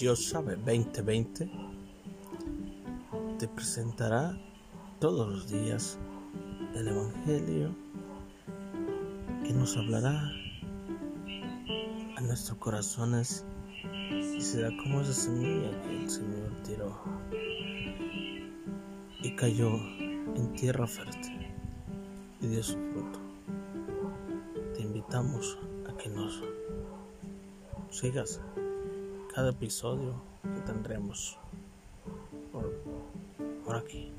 Dios sabe 2020 te presentará todos los días el Evangelio que nos hablará a nuestros corazones y será como esa semilla que el Señor tiró y cayó en tierra fértil y dio su fruto. Te invitamos a que nos sigas cada episodio que tendremos por, por aquí.